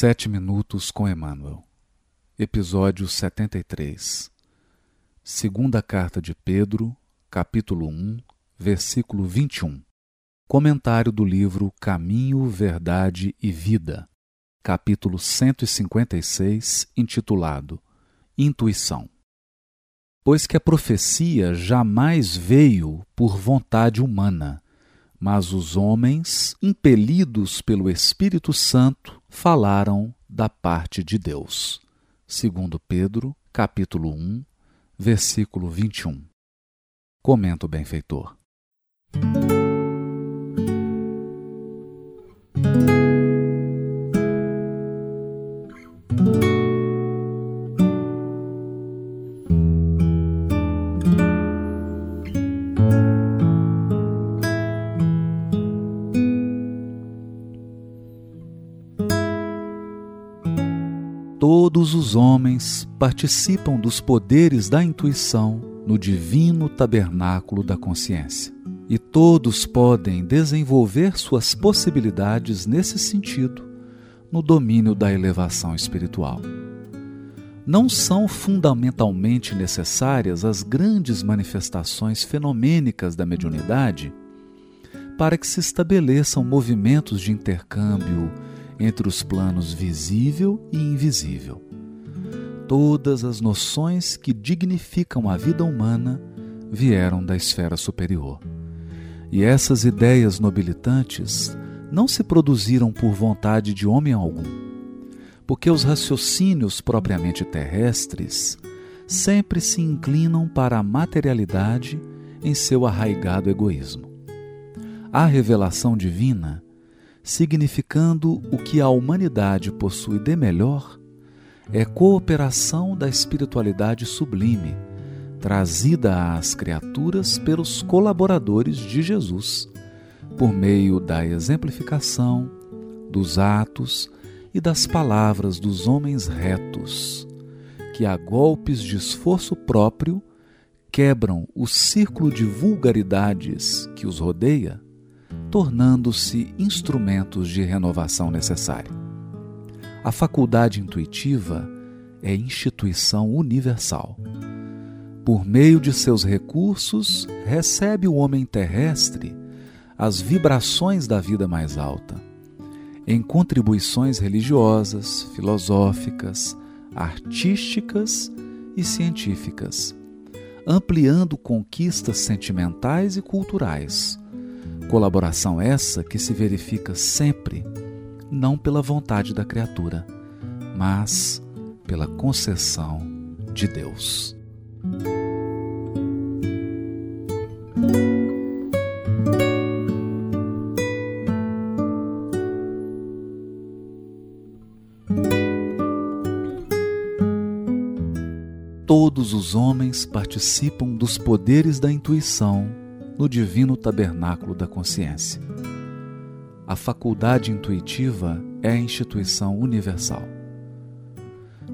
Sete Minutos com Emmanuel, Episódio 73 Segunda Carta de Pedro, capítulo 1, versículo 21 Comentário do livro Caminho, Verdade e Vida, capítulo 156, intitulado Intuição. Pois que a profecia jamais veio por vontade humana, mas os homens, impelidos pelo Espírito Santo, falaram da parte de Deus. Segundo Pedro, capítulo 1, versículo 21. Comenta o benfeitor. Todos os homens participam dos poderes da intuição no divino tabernáculo da consciência. E todos podem desenvolver suas possibilidades nesse sentido no domínio da elevação espiritual. Não são fundamentalmente necessárias as grandes manifestações fenomênicas da mediunidade para que se estabeleçam movimentos de intercâmbio entre os planos visível e invisível. Todas as noções que dignificam a vida humana vieram da esfera superior. E essas ideias nobilitantes não se produziram por vontade de homem algum, porque os raciocínios propriamente terrestres sempre se inclinam para a materialidade em seu arraigado egoísmo. A revelação divina significando o que a humanidade possui de melhor, é cooperação da espiritualidade sublime, trazida às criaturas pelos colaboradores de Jesus, por meio da exemplificação, dos atos e das palavras dos homens retos, que a golpes de esforço próprio quebram o círculo de vulgaridades que os rodeia tornando-se instrumentos de renovação necessária. A faculdade intuitiva é instituição universal. Por meio de seus recursos, recebe o homem terrestre as vibrações da vida mais alta, em contribuições religiosas, filosóficas, artísticas e científicas, ampliando conquistas sentimentais e culturais Colaboração essa que se verifica sempre, não pela vontade da criatura, mas pela concessão de Deus. Todos os homens participam dos poderes da intuição no divino tabernáculo da consciência. A faculdade intuitiva é a instituição universal.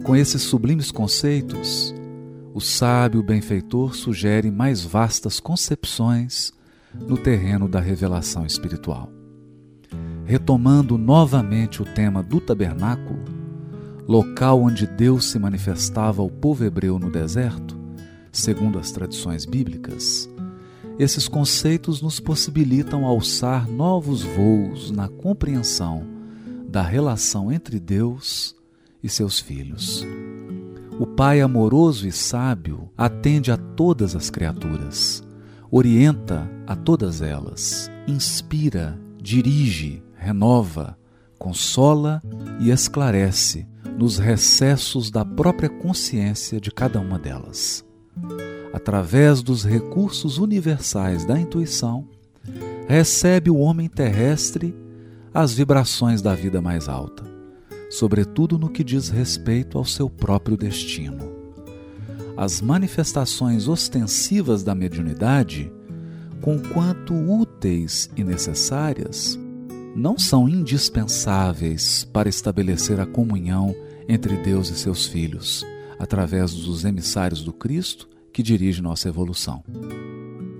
Com esses sublimes conceitos, o sábio benfeitor sugere mais vastas concepções no terreno da revelação espiritual. Retomando novamente o tema do tabernáculo, local onde Deus se manifestava ao povo hebreu no deserto, segundo as tradições bíblicas, esses conceitos nos possibilitam alçar novos voos na compreensão da relação entre Deus e seus filhos. O Pai amoroso e sábio atende a todas as criaturas, orienta a todas elas, inspira, dirige, renova, consola e esclarece nos recessos da própria consciência de cada uma delas através dos recursos universais da intuição, recebe o homem terrestre as vibrações da vida mais alta, sobretudo no que diz respeito ao seu próprio destino. As manifestações ostensivas da mediunidade, conquanto úteis e necessárias, não são indispensáveis para estabelecer a comunhão entre Deus e seus filhos, através dos emissários do Cristo que dirige nossa evolução.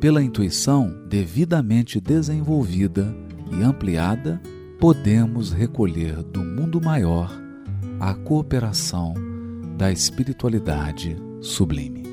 Pela intuição devidamente desenvolvida e ampliada, podemos recolher do mundo maior a cooperação da espiritualidade sublime.